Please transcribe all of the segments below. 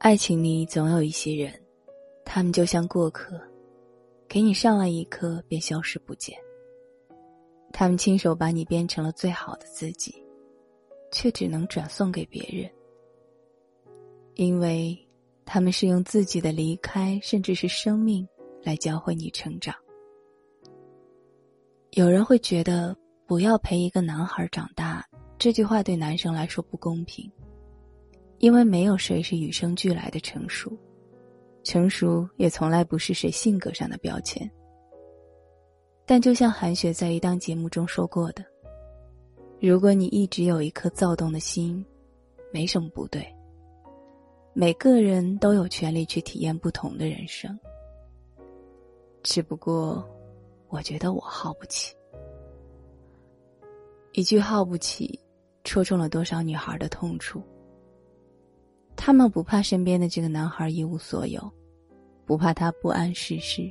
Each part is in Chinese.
爱情里总有一些人，他们就像过客，给你上了一课便消失不见。他们亲手把你变成了最好的自己，却只能转送给别人，因为他们是用自己的离开，甚至是生命，来教会你成长。有人会觉得“不要陪一个男孩长大”这句话对男生来说不公平。因为没有谁是与生俱来的成熟，成熟也从来不是谁性格上的标签。但就像韩雪在一档节目中说过的：“如果你一直有一颗躁动的心，没什么不对。每个人都有权利去体验不同的人生，只不过，我觉得我耗不起。”一句“耗不起”，戳中了多少女孩的痛处。他们不怕身边的这个男孩一无所有，不怕他不谙世事，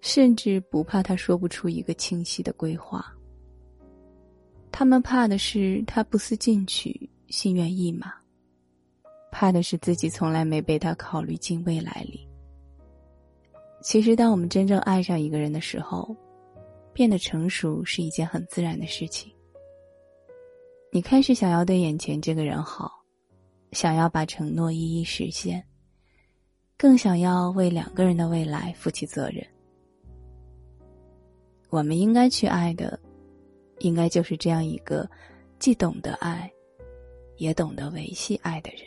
甚至不怕他说不出一个清晰的规划。他们怕的是他不思进取、心猿意马，怕的是自己从来没被他考虑进未来里。其实，当我们真正爱上一个人的时候，变得成熟是一件很自然的事情。你开始想要对眼前这个人好。想要把承诺一一实现，更想要为两个人的未来负起责任。我们应该去爱的，应该就是这样一个既懂得爱，也懂得维系爱的人。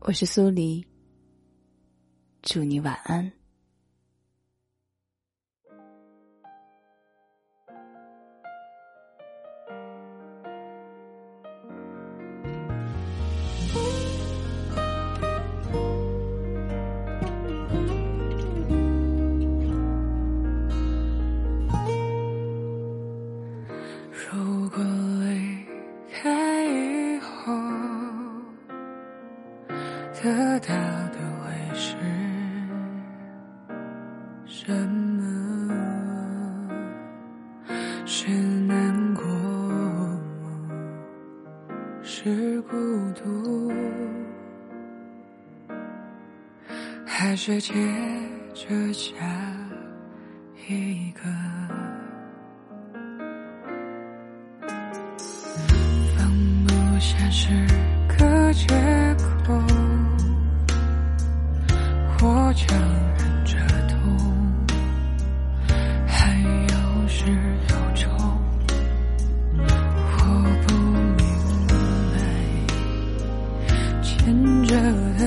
我是苏黎，祝你晚安。还是接着下一个？放不下是个借口。我强忍着痛，还有始有终。我不明白，牵着的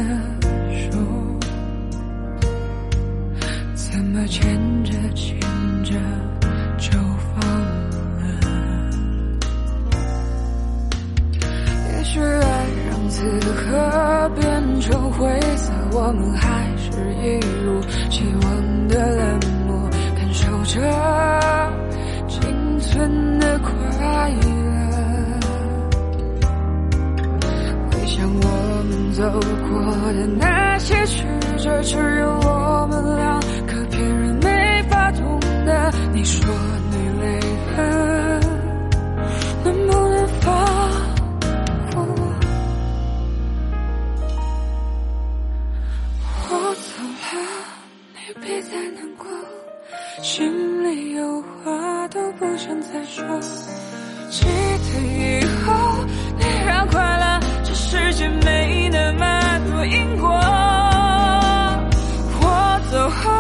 此刻变成灰色，我们还。是一如既往的冷漠，感受着仅存的快乐。回想我们走过的那些曲折，只有我们两个，别人没法懂得。你说说，记得以后你让快乐这世界没那么多因果。我走后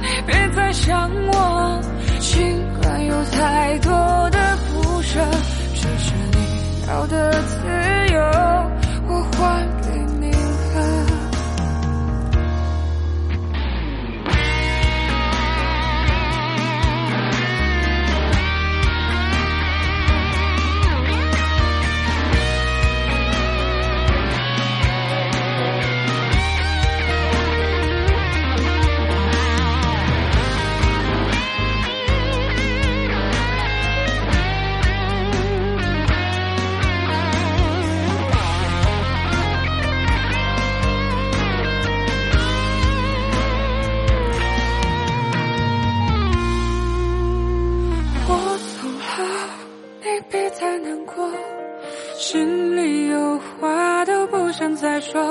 你别再想我，尽管有太多的不舍，这是你要的自由，太难过。心里有话都不想再说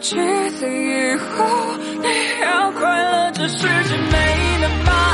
七岁以后你要快乐这世界没了吗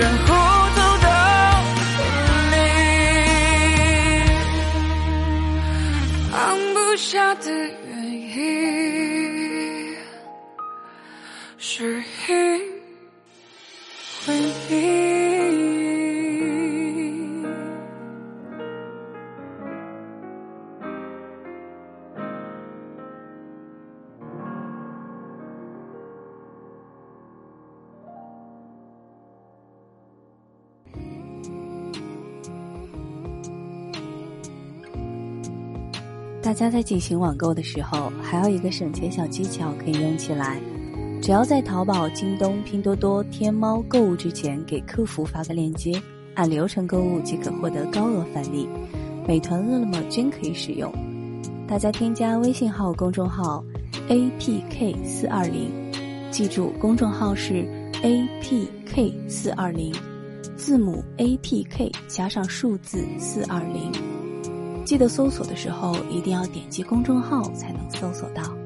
然后走到分离。放不下的原因，大家在进行网购的时候，还有一个省钱小技巧可以用起来。只要在淘宝、京东、拼多多、天猫购物之前，给客服发个链接，按流程购物即可获得高额返利。美团、饿了么均可以使用。大家添加微信号公众号 apk 四二零，记住公众号是 apk 四二零，字母 apk 加上数字四二零。记得搜索的时候一定要点击公众号才能搜索到。